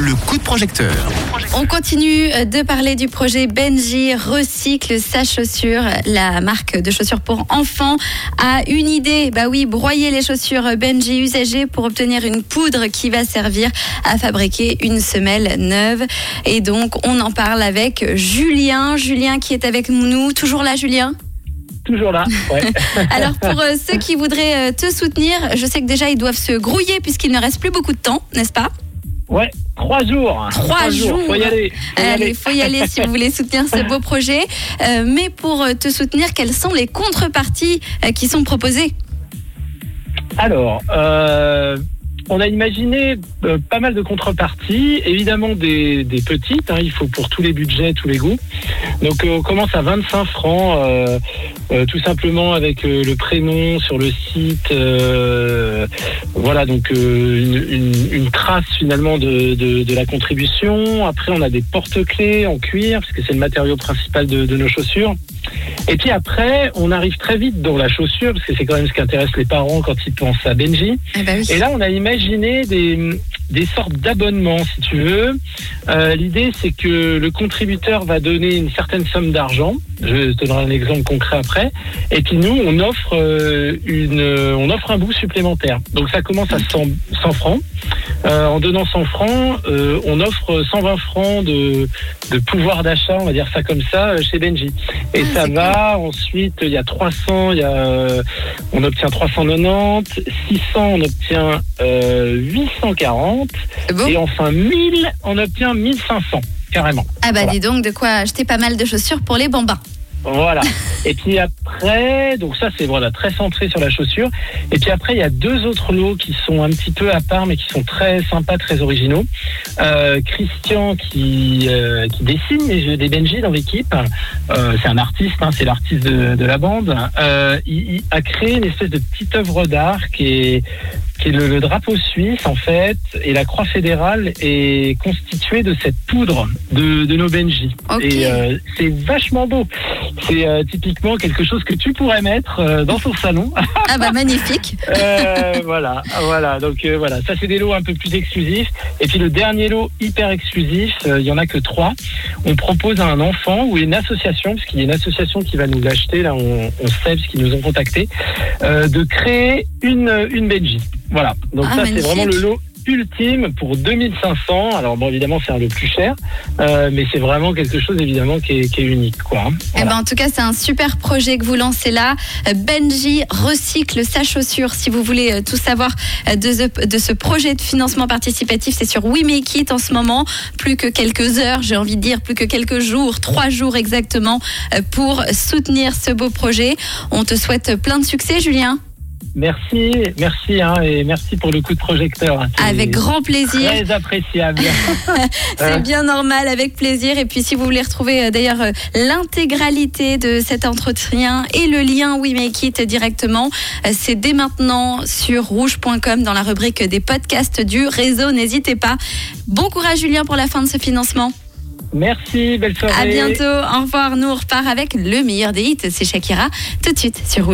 le coup de projecteur. On continue de parler du projet Benji Recycle sa chaussure. La marque de chaussures pour enfants a une idée. Bah oui, broyer les chaussures Benji usagées pour obtenir une poudre qui va servir à fabriquer une semelle neuve. Et donc, on en parle avec Julien. Julien qui est avec nous. Toujours là, Julien? Toujours là. Ouais. Alors pour euh, ceux qui voudraient euh, te soutenir, je sais que déjà ils doivent se grouiller puisqu'il ne reste plus beaucoup de temps, n'est-ce pas? Ouais, trois jours. Trois jours. Faut y aller. Faut y Allez, aller. faut y aller si vous voulez soutenir ce beau projet. Euh, mais pour euh, te soutenir, quelles sont les contreparties euh, qui sont proposées? Alors, euh, on a imaginé euh, pas mal de contreparties, évidemment des, des petites, hein, il faut pour tous les budgets, tous les goûts. Donc on commence à 25 francs, euh, tout simplement avec euh, le prénom sur le site. euh, voilà, donc euh, une, une- une trace finalement de, de- de la contribution. Après, on a des porte-clés en cuir, parce que c'est le matériau principal de, de nos chaussures. Et puis après, on arrive très vite dans la chaussure, parce que c'est quand même ce qui intéresse les parents quand ils pensent à Benji. Eh ben oui. Et là, on a imaginé des, des sortes d'abonnements, si tu veux. Euh, L'idée, c'est que le contributeur va donner une certaine somme d'argent. Je te donnerai un exemple concret après. Et puis nous, on offre euh, une, on offre un bout supplémentaire. Donc ça commence à 100, 100 francs. Euh, en donnant 100 francs, euh, on offre 120 francs de, de pouvoir d'achat, on va dire ça comme ça, euh, chez Benji. Et Ah, ça va. Ensuite, il y a 300, il y a, euh, on obtient 390, 600, on obtient euh, 840, C'est beau. et enfin 1000, on obtient 1500 carrément. Ah bah voilà. dis donc de quoi acheter pas mal de chaussures pour les bambins. Voilà. Et puis après, donc ça c'est voilà très centré sur la chaussure. Et puis après, il y a deux autres lots qui sont un petit peu à part, mais qui sont très sympas, très originaux. Euh, Christian qui euh, qui dessine les jeux des Benji dans l'équipe. Euh, c'est un artiste, hein, c'est l'artiste de, de la bande. Euh, il, il a créé une espèce de petite œuvre d'art qui est qui est le, le drapeau suisse en fait, et la croix fédérale est constituée de cette poudre de, de nos Benji. Et euh, c'est vachement beau. C'est euh, typiquement quelque chose que tu pourrais mettre euh, dans ton salon. Ah bah magnifique. Euh, voilà, voilà. Donc euh, voilà, ça c'est des lots un peu plus exclusifs. Et puis le dernier lot hyper exclusif, euh, il y en a que trois. On propose à un enfant ou une association, parce qu'il y a une association qui va nous l'acheter. Là, on, on sait parce qu'ils nous ont contactés, euh, de créer une une Benji. Voilà. Donc Ah, ça c'est vraiment le lot ultime pour 2500. Alors bon, évidemment c'est un le plus cher, euh, mais c'est vraiment quelque chose évidemment qui est, qui est unique, quoi. Eh ben, en tout cas, c'est un super projet que vous lancez là. Euh, Benji recycle sa chaussure. Si vous voulez euh, tout savoir de ce, de ce projet de financement participatif, c'est sur We Make It en ce moment. Plus que quelques heures, j'ai envie de dire, plus que quelques jours, trois jours exactement, pour soutenir ce beau projet. On te souhaite plein de succès, Julien. Merci, merci, hein, et merci pour le coup de projecteur. hein. Avec grand plaisir. Très appréciable. C'est bien normal, avec plaisir. Et puis si vous voulez retrouver euh, d'ailleurs euh, l'intégralité de cet entretien et le lien We Make It directement, euh, c'est dès maintenant sur rouge.com dans la rubrique des podcasts du réseau. N'hésitez pas. Bon courage Julien pour la fin de ce financement. Merci, belle soirée. À bientôt. Au revoir. Nous on repart avec le meilleur des hits. C'est Shakira tout de suite sur Rouge.